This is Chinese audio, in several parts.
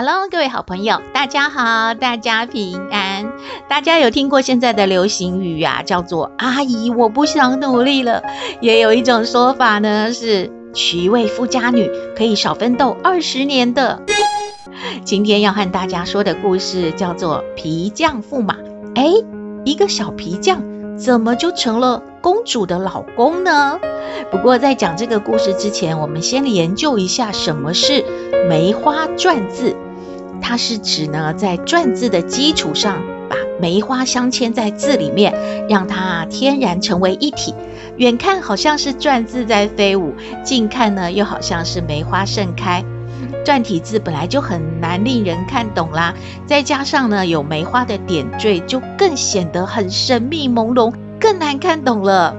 Hello，各位好朋友，大家好，大家平安。大家有听过现在的流行语啊，叫做“阿姨，我不想努力了”。也有一种说法呢，是。娶一位富家女可以少奋斗二十年的。今天要和大家说的故事叫做《皮匠驸马》。哎，一个小皮匠怎么就成了公主的老公呢？不过在讲这个故事之前，我们先研究一下什么是梅花篆字。它是指呢，在篆字的基础上，把梅花镶嵌在字里面，让它天然成为一体。远看好像是篆字在飞舞，近看呢又好像是梅花盛开。篆体字本来就很难令人看懂啦，再加上呢有梅花的点缀，就更显得很神秘朦胧，更难看懂了。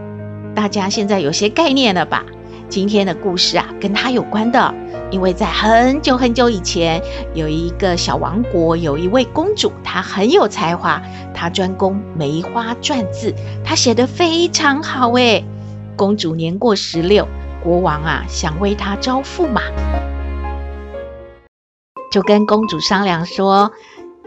大家现在有些概念了吧？今天的故事啊，跟它有关的，因为在很久很久以前，有一个小王国，有一位公主，她很有才华，她专攻梅花篆字，她写得非常好诶。公主年过十六，国王啊想为她招驸马，就跟公主商量说：“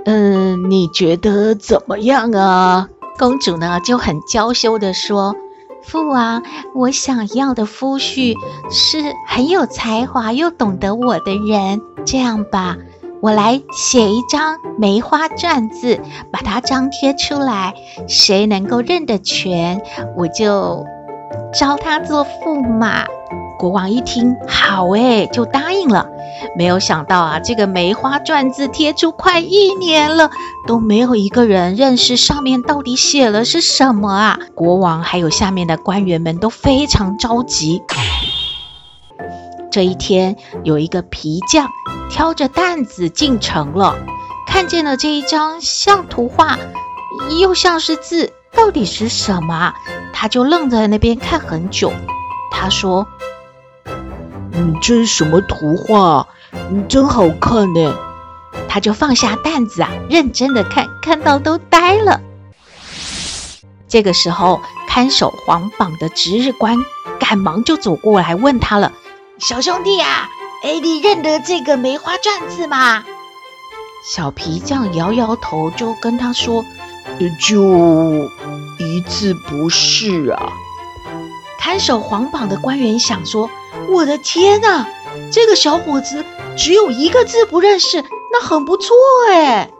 嗯，你觉得怎么样啊？”公主呢就很娇羞地说。父王，我想要的夫婿是很有才华又懂得我的人。这样吧，我来写一张梅花篆字，把它张贴出来，谁能够认得全，我就招他做驸马。国王一听，好诶，就答应了。没有想到啊，这个梅花篆字贴出快一年了，都没有一个人认识上面到底写了是什么啊！国王还有下面的官员们都非常着急。这一天，有一个皮匠挑着担子进城了，看见了这一张像图画又像是字，到底是什么？他就愣在那边看很久。他说。嗯，这是什么图画？嗯，真好看呢。他就放下担子啊，认真的看，看到都呆了。这个时候，看守皇榜的值日官赶忙就走过来问他了：“小兄弟啊，哎，你认得这个梅花篆字吗？”小皮匠摇摇头，就跟他说：“就一字不是啊。”看守皇榜的官员想说。我的天哪，这个小伙子只有一个字不认识，那很不错哎。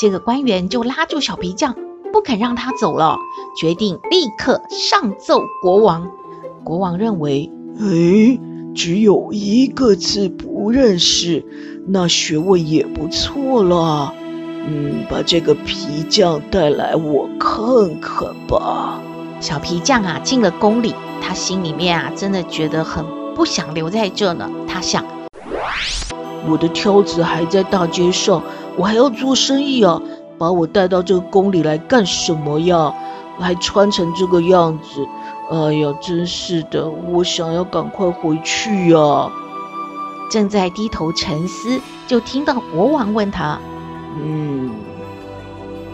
这个官员就拉住小皮匠，不肯让他走了，决定立刻上奏国王。国王认为，哎，只有一个字不认识，那学问也不错了。嗯，把这个皮匠带来，我看看吧。小皮匠啊，进了宫里。他心里面啊，真的觉得很不想留在这呢。他想，我的挑子还在大街上，我还要做生意啊，把我带到这个宫里来干什么呀？还穿成这个样子，哎呀，真是的，我想要赶快回去呀。正在低头沉思，就听到国王问他：“嗯，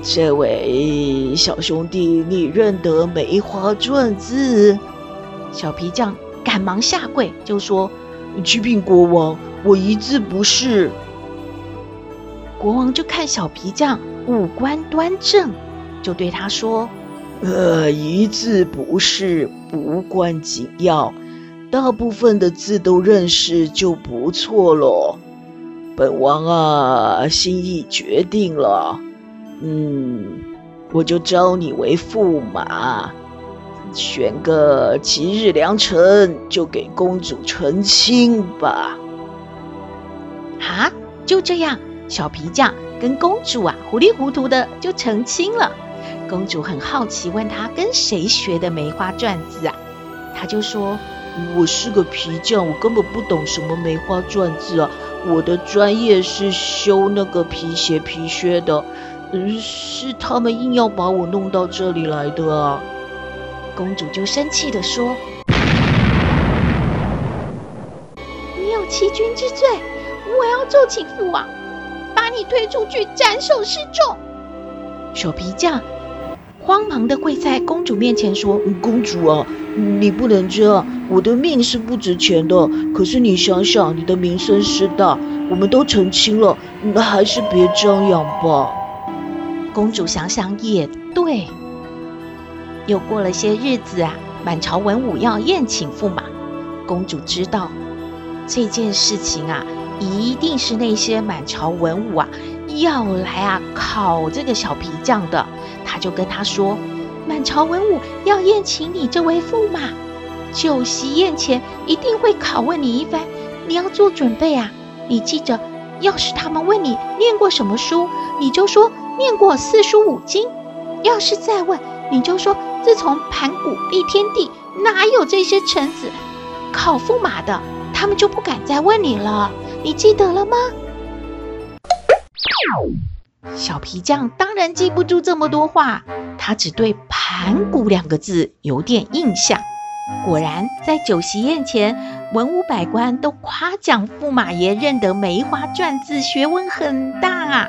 这位小兄弟，你认得梅花篆字？”小皮匠赶忙下跪，就说：“启禀国王，我一字不识。”国王就看小皮匠五官端正，就对他说：“呃，一字不识无关紧要，大部分的字都认识就不错了。本王啊，心意决定了，嗯，我就招你为驸马。”选个吉日良辰，就给公主成亲吧。啊，就这样，小皮匠跟公主啊，糊里糊涂的就成亲了。公主很好奇，问他跟谁学的梅花篆字啊？他就说：“我是个皮匠，我根本不懂什么梅花篆字啊。我的专业是修那个皮鞋、皮靴的，嗯，是他们硬要把我弄到这里来的啊。公主就生气地说：“你有欺君之罪，我要奏请父王，把你推出去斩首示众。”小皮匠慌忙地跪在公主面前说：“公主啊，你不能这样，我的命是不值钱的。可是你想想，你的名声是大，我们都成亲了，那还是别张扬吧。”公主想想也对。又过了些日子啊，满朝文武要宴请驸马。公主知道这件事情啊，一定是那些满朝文武啊要来啊考这个小皮匠的。她就跟他说：“满朝文武要宴请你这位驸马，酒席宴前一定会拷问你一番，你要做准备啊！你记着，要是他们问你念过什么书，你就说念过四书五经；要是再问，你就说。”自从盘古立天地，哪有这些臣子考驸马的？他们就不敢再问你了。你记得了吗？小皮匠当然记不住这么多话，他只对“盘古”两个字有点印象。果然，在酒席宴前，文武百官都夸奖驸马爷认得梅花篆字，学问很大啊。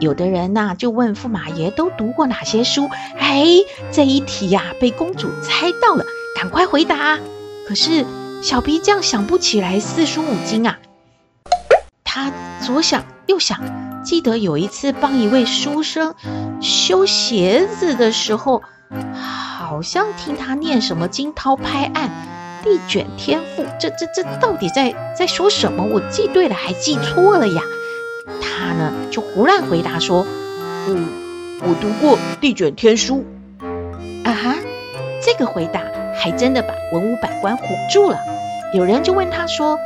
有的人呐、就问驸马爷都读过哪些书？哎，这一题呀、被公主猜到了，赶快回答。可是小皮匠想不起来四书五经啊。他左想右想，记得有一次帮一位书生修鞋子的时候，好像听他念什么惊涛拍岸、地卷天赋，这这这到底在在说什么？我记对了还记错了呀？他呢，就胡乱回答说：“嗯，我读过《地卷天书》。”啊哈，这个回答还真的把文武百官唬住了。有人就问他说：“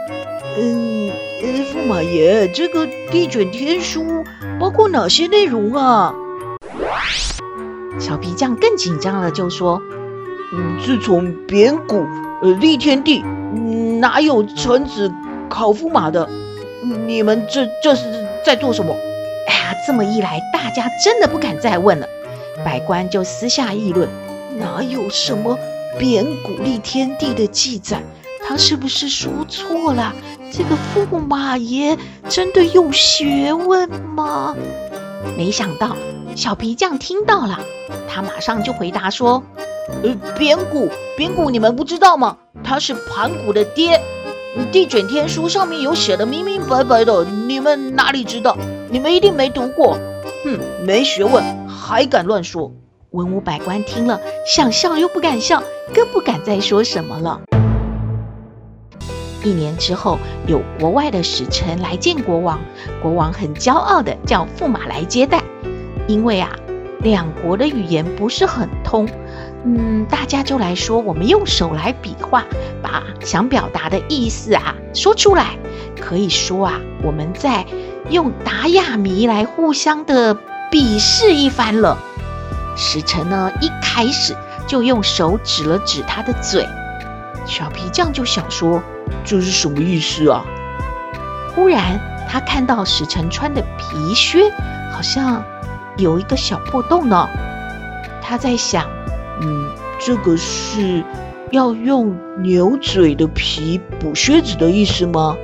嗯，驸马爷，这个《地卷天书》包括哪些内容啊？”小皮匠更紧张了，就说：“嗯，自从扁骨呃立天地，嗯，哪有臣子考驸马的？你们这这是？”在做什么？哎呀，这么一来，大家真的不敢再问了。百官就私下议论：哪有什么扁古立天地的记载？他是不是说错了？这个驸马爷真的有学问吗？没想到小皮匠听到了，他马上就回答说：呃，扁骨，扁骨，你们不知道吗？他是盘古的爹。地卷天书上面有写的明明白白的，你们哪里知道？你们一定没读过。哼，没学问，还敢乱说！文武百官听了，想笑又不敢笑，更不敢再说什么了。一年之后，有国外的使臣来见国王，国王很骄傲的叫驸马来接待，因为啊，两国的语言不是很通。嗯，大家就来说，我们用手来比划，把想表达的意思啊说出来。可以说啊，我们在用达亚弥来互相的比试一番了。使臣呢，一开始就用手指了指他的嘴。小皮匠就想说，这是什么意思啊？忽然他看到使臣穿的皮靴好像有一个小破洞呢。他在想。嗯，这个是要用牛嘴的皮补靴子的意思吗？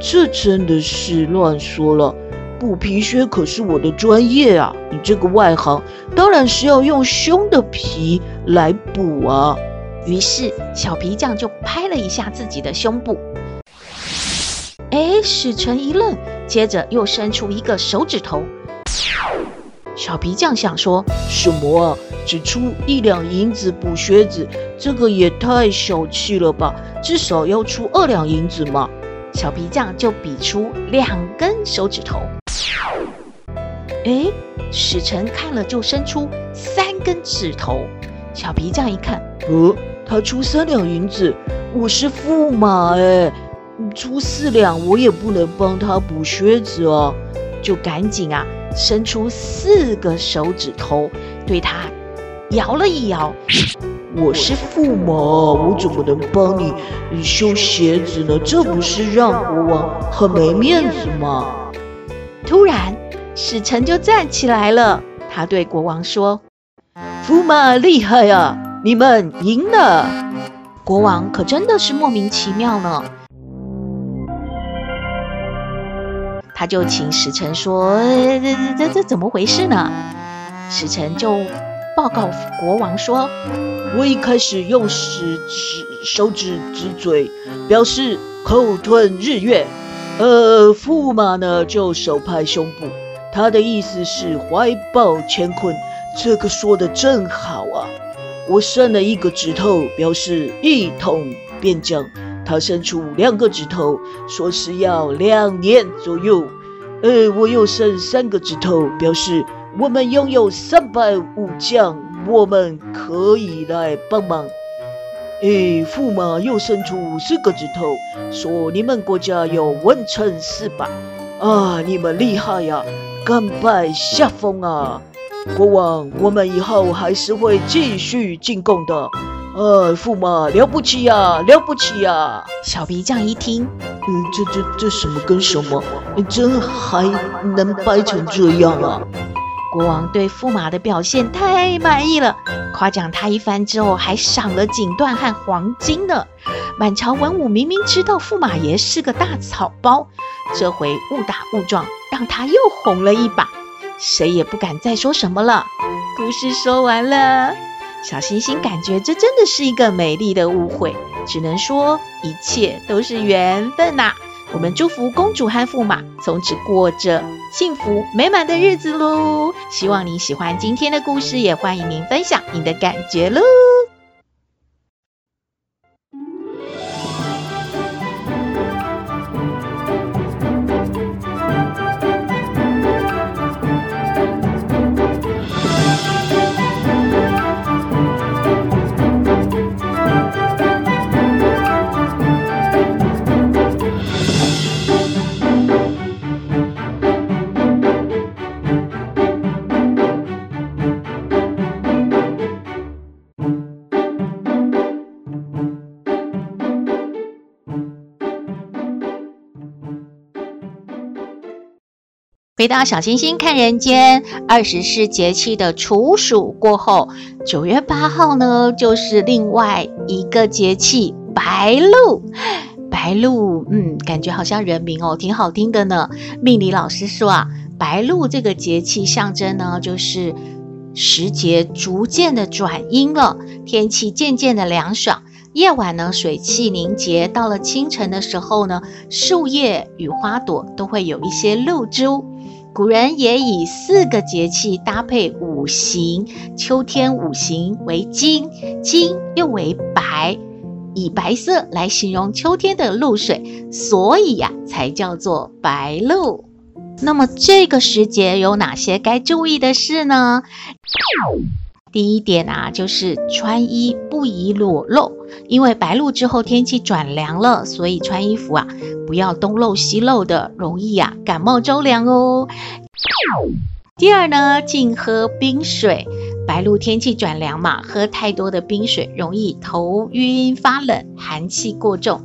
这真的是乱说了，补皮靴可是我的专业啊！你这个外行，当然是要用胸的皮来补啊！于是小皮匠就拍了一下自己的胸部。哎，使臣一愣，接着又伸出一个手指头。小皮匠想说什么啊？只出一两银子补靴子，这个也太小气了吧！至少要出二两银子嘛。小皮匠就比出两根手指头。哎，使臣看了就伸出三根指头。小皮匠一看，呃，他出三两银子，我是驸马哎，出四两我也不能帮他补靴子哦，就赶紧啊。伸出四个手指头，对他摇了一摇，我是驸马，我怎么能帮你修鞋子呢？这不是让国王很没面子吗？突然，使臣就站起来了，他对国王说：“驸马厉害啊，你们赢了。”国王可真的是莫名其妙呢。他就请使臣说：“这这这怎么回事呢？”使臣就报告国王说：“我一开始用食指、手指指嘴，表示口吞日月。呃，驸马呢就手拍胸部，他的意思是怀抱乾坤。这个说的真好啊！我伸了一个指头，表示一统边疆。他伸出两个指头，说是要两年左右。呃，我又伸三个指头，表示。”我们拥有三百武将，我们可以来帮忙。哎，驸马又伸出四个指头，说：“你们国家有文臣四百啊，你们厉害呀，甘拜下风啊！”国王，我们以后还是会继续进贡的。呃，驸马了不起呀，了不起呀！小皮匠一听，嗯，这这这什么跟什么？真还能掰成这样啊？国王对驸马的表现太满意了，夸奖他一番之后，还赏了锦缎和黄金呢。满朝文武明明知道驸马爷是个大草包，这回误打误撞，让他又红了一把，谁也不敢再说什么了。故事说完了，小星星感觉这真的是一个美丽的误会，只能说一切都是缘分呐、我们祝福公主和驸马从此过着幸福美满的日子喽！希望你喜欢今天的故事，也欢迎您分享你的感觉喽。回到小星星看人间，二十四节气的处暑过后，九月八号呢，就是另外一个节气白露。白露，嗯，感觉好像人名哦，挺好听的呢。命理老师说啊，白露这个节气象征呢，就是时节逐渐的转阴了，天气渐渐的凉爽，夜晚呢，水汽凝结，到了清晨的时候呢，树叶与花朵都会有一些露珠。古人也以四个节气搭配五行，秋天五行为金，金又为白，以白色来形容秋天的露水，所以呀、才叫做白露。那么这个时节有哪些该注意的事呢？第一点啊，就是穿衣不宜裸露，因为白露之后天气转凉了，所以穿衣服啊不要东露西露的，容易啊感冒着凉哦。第二呢，禁喝冰水，白露天气转凉嘛，喝太多的冰水容易头晕发冷，寒气过重。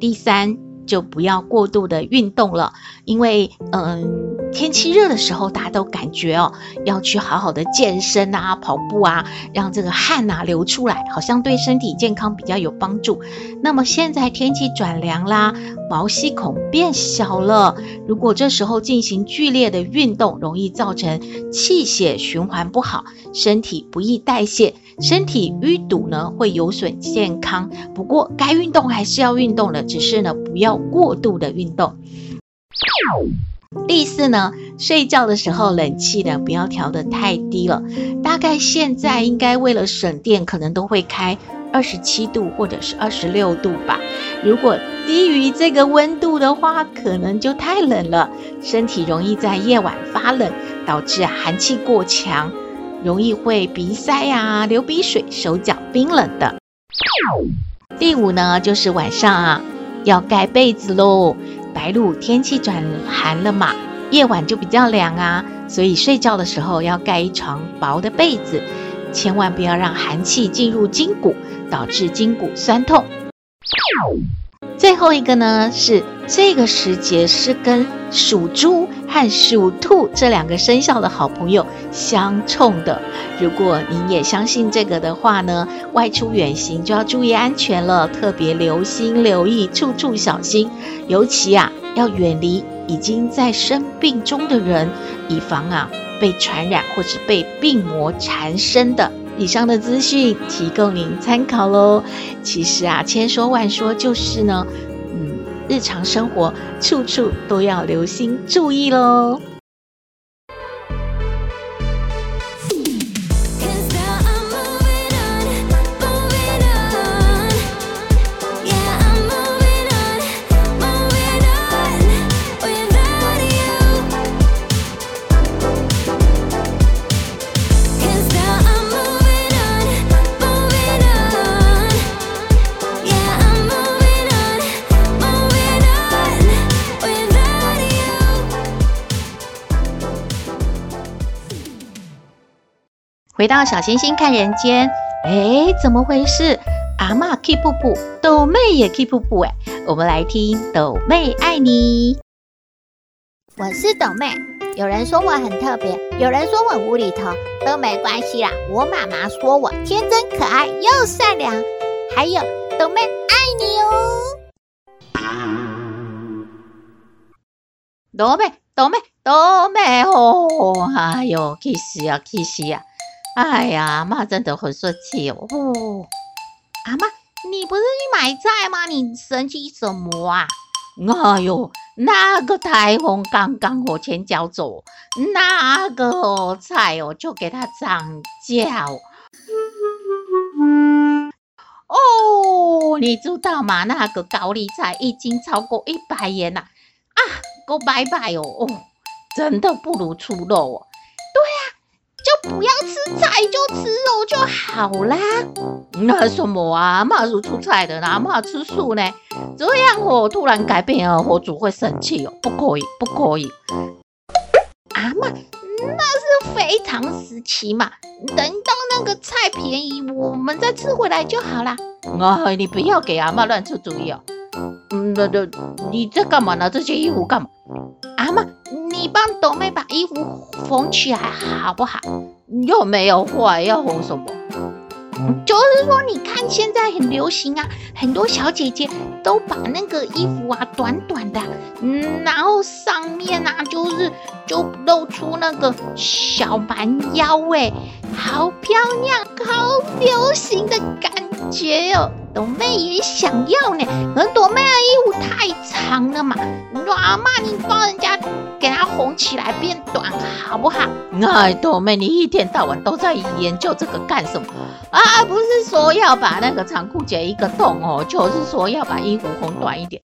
第三，就不要过度的运动了，因为嗯。天气热的时候，大家都感觉哦，要去好好的健身啊，跑步啊，让这个汗呐流出来，好像对身体健康比较有帮助。那么现在天气转凉啦，毛细孔变小了，如果这时候进行剧烈的运动，容易造成气血循环不好，身体不易代谢，身体淤堵呢会有损健康。不过该运动还是要运动的，只是呢不要过度的运动。第四呢，睡觉的时候冷气呢不要调得太低了，大概现在应该为了省电，可能都会开二十七度或者是二十六度吧。如果低于这个温度的话，可能就太冷了，身体容易在夜晚发冷，导致寒气过强，容易会鼻塞啊、流鼻水、手脚冰冷的。第五呢，就是晚上啊要盖被子喽。白露天气转寒了嘛，夜晚就比较凉啊，所以睡觉的时候要盖一床薄的被子，千万不要让寒气进入筋骨，导致筋骨酸痛。最后一个呢，是这个时节是跟属猪和属兔这两个生肖的好朋友相冲的。如果您也相信这个的话呢，外出远行就要注意安全了，特别留心留意，处处小心。尤其啊，要远离已经在生病中的人，以防啊被传染或是被病魔缠身的。以上的资讯提供您参考喽。其实啊，千说万说就是呢，日常生活处处都要留心注意喽。回到小星星看人间，哎，怎么回事？阿妈 keep 布布，斗妹也 keep 布布，哎，我们来听斗妹爱你。我是斗妹，有人说我很特别，有人说我无厘头，都没关系啦。我妈妈说我天真可爱又善良，还有斗妹爱你哦。斗妹，斗妹，斗妹哦，哎呦，气死呀，气死呀！哎呀，阿嬷真的很生气哦！哦，阿妈，你不是去买菜吗？你生气什么啊？哎呦，那个台风刚刚我前脚走，那个菜哦就给它涨价哦。哦，你知道吗？那个高丽菜一斤超过一百元了啊！够拜拜哦！哦，真的不如出肉哦。对啊就不要吃菜，就吃肉就好啦。那什么啊，妈是出菜的，哪妈吃素呢？这样哦，突然改变了，火主会生气哦，不可以，不可以。阿嬷，那是非常时期嘛，等到那个菜便宜，我们再吃回来就好啦。啊，你不要给阿嬷乱出主意哦。嗯，那那你在干嘛呢？这些衣服干嘛？阿嬷。你帮朵妹把衣服缝起来好不好？又没有坏，要红什么？就是说，你看现在很流行啊，很多小姐姐都把那个衣服啊短短的，嗯，然后上面啊就是就露出那个小蛮腰，哎，好漂亮，好流行的感觉哦。朵妹也想要呢，可是朵妹的衣服太长了嘛。你说阿妈，你帮人家给它缝起来变短好不好？哎，朵妹，你一天到晚都在研究这个干什么啊？不是说要把那个长裤剪一个洞哦，就是说要把衣服缝短一点。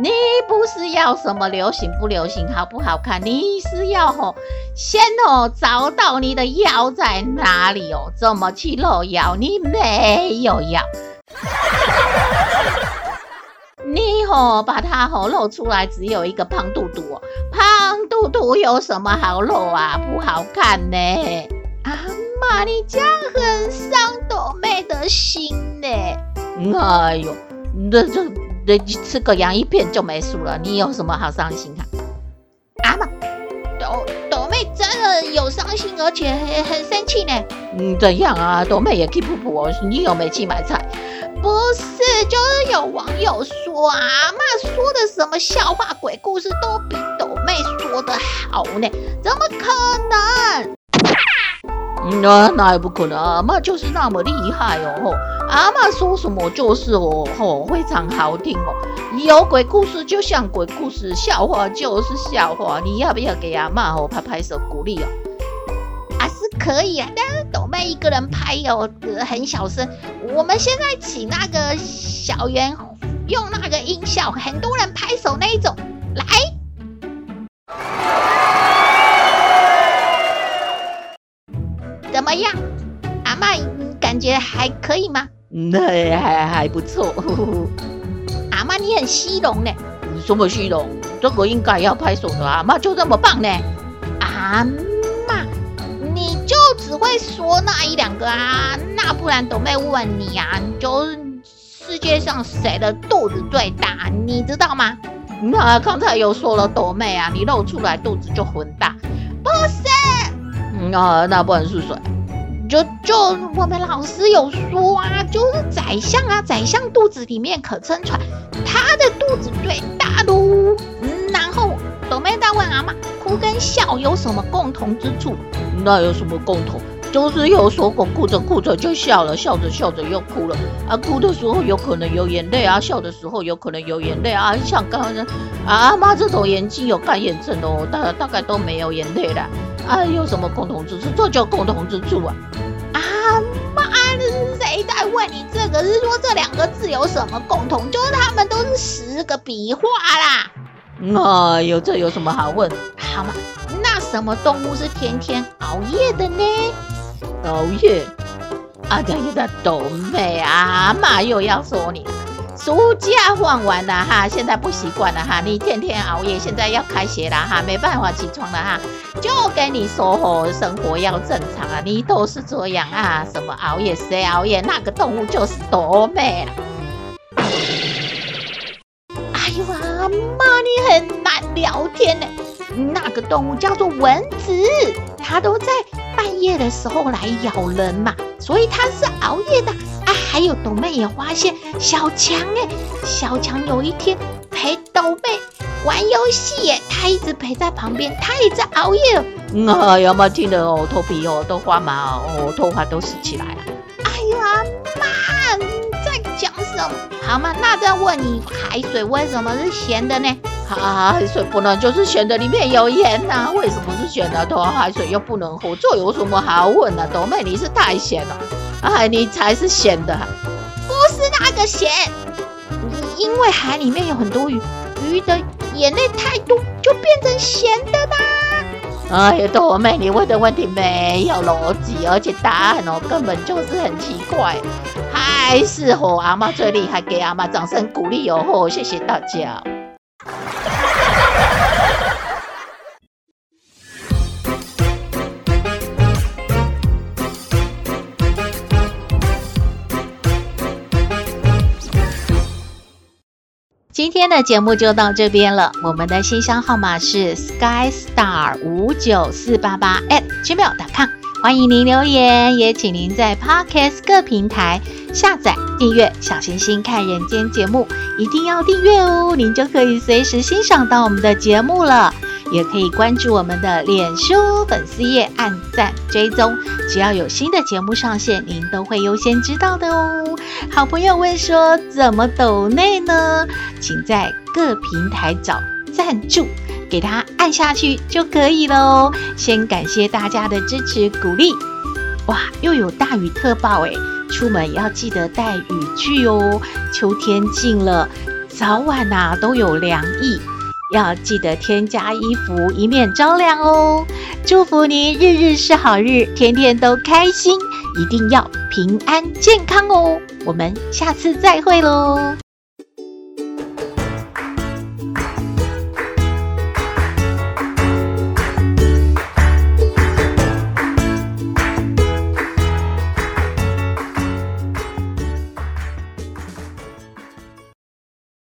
你不是要什么流行不流行，好不好看？你是要吼先哦找到你的腰在哪里哦，怎么去露腰？你没有腰，你吼把它吼露出来，只有一个胖肚肚哦，胖肚肚有什么好露啊？不好看呢。阿妈，你这样很伤斗妹的心呢。哎呦，这这。你吃个洋芋片就没数了，你有什么好伤心啊？阿嬷，斗斗妹真的有伤心，而且很很生气呢。嗯，怎样啊？斗妹也气噗噗哦，你有没去买菜？不是，就是有网友说啊，阿嬷说的什么笑话、鬼故事都比斗妹说的好呢？怎么可能？那那也不可能，阿嬷就是那么厉害哦。阿嬷说什么就是哦，哦，非常好听哦。有鬼故事就像鬼故事，笑话就是笑话。你要不要给阿嬷哦拍拍手鼓励哦？啊，是可以啊，但是斗妹一个人拍哦，呃，很小声。我们现在请那个小圆用那个音效，很多人拍手那一种来。怎么样，阿妈，你感觉还可以吗？那还还不错。阿妈，你很虚荣呢。什么虚荣？这个应该要拍手的。阿妈就这么棒呢。阿嬷，你就只会说那一两个啊，那不然斗妹问你啊，你就世界上谁的肚子最大，你知道吗？那刚才有说了朵妹啊，你露出来肚子就很大，不是？啊、那不然是谁？就就我们老师有说啊，就是宰相啊，宰相肚子里面可撑船，他的肚子最大喽。嗯，然后斗妹在问阿妈，哭跟笑有什么共同之处？那有什么共同？就是有说过哭着哭着就笑了，笑着笑着又哭了。啊，哭的时候有可能有眼泪啊，笑的时候有可能有眼泪啊。像刚刚啊，阿妈这种眼睛有干眼症哦，大大概都没有眼泪的。啊，有什么共同之处？这叫共同之处啊！啊妈的，是谁在问你这个？是说这两个字有什么共同？就是他们都是十个笔画啦。哎呦，这有什么好问？好嘛，那什么动物是天天熬夜的呢？熬夜？啊，这个斗妹啊，妈又要说你。暑假放完了哈，现在不习惯了哈，你天天熬夜，现在要开学了哈，没办法起床了哈，就跟你说吼，生活要正常啊，你都是这样啊，什么熬夜谁熬夜？那个动物就是斗妹了。哎呦啊妈，你很难聊天呢。那个动物叫做蚊子，它都在半夜的时候来咬人嘛，所以它是熬夜的啊。还有豆妹也发现小强哎，小强有一天陪豆妹玩游戏耶，他一直陪在旁边，他也在熬夜。哎呀妈，听得哦，头皮哦都发麻哦，头发都湿起来了。哎呦啊妈，你在讲什么？好嘛，那再问你，海水为什么是咸的呢？海水不能就是咸的，里面有盐呐、为什么是咸的？头海水又不能喝，这有什么好问的？斗妹你是太咸了。哎，你才是咸的，不是那个咸，因为海里面有很多鱼，鱼的眼泪太多就变成咸的啦。哎呀，斗妹，你问的问题没有逻辑，而且答案哦根本就是很奇怪，还是吼阿妈最厉害，给阿妈掌声鼓励哟吼，谢谢大家。今天的节目就到这边了。我们的信箱号码是 skystar 五九四八八 at gmail.com，欢迎您留言，也请您在 Podcast 各平台下载订阅小星星看人间节目，一定要订阅哦，您就可以随时欣赏到我们的节目了。也可以关注我们的脸书粉丝页，按赞追踪，只要有新的节目上线，您都会优先知道的哦。好朋友问说，怎么抖内呢？请在各平台找赞助，给它按下去就可以了哦。先感谢大家的支持鼓励。哇，又有大雨特报诶，出门要记得带雨具哦。秋天近了，早晚呐、都有凉意。要记得添加衣服，以免着凉哦。祝福您日日是好日，天天都开心，一定要平安健康哦。我们下次再会喽。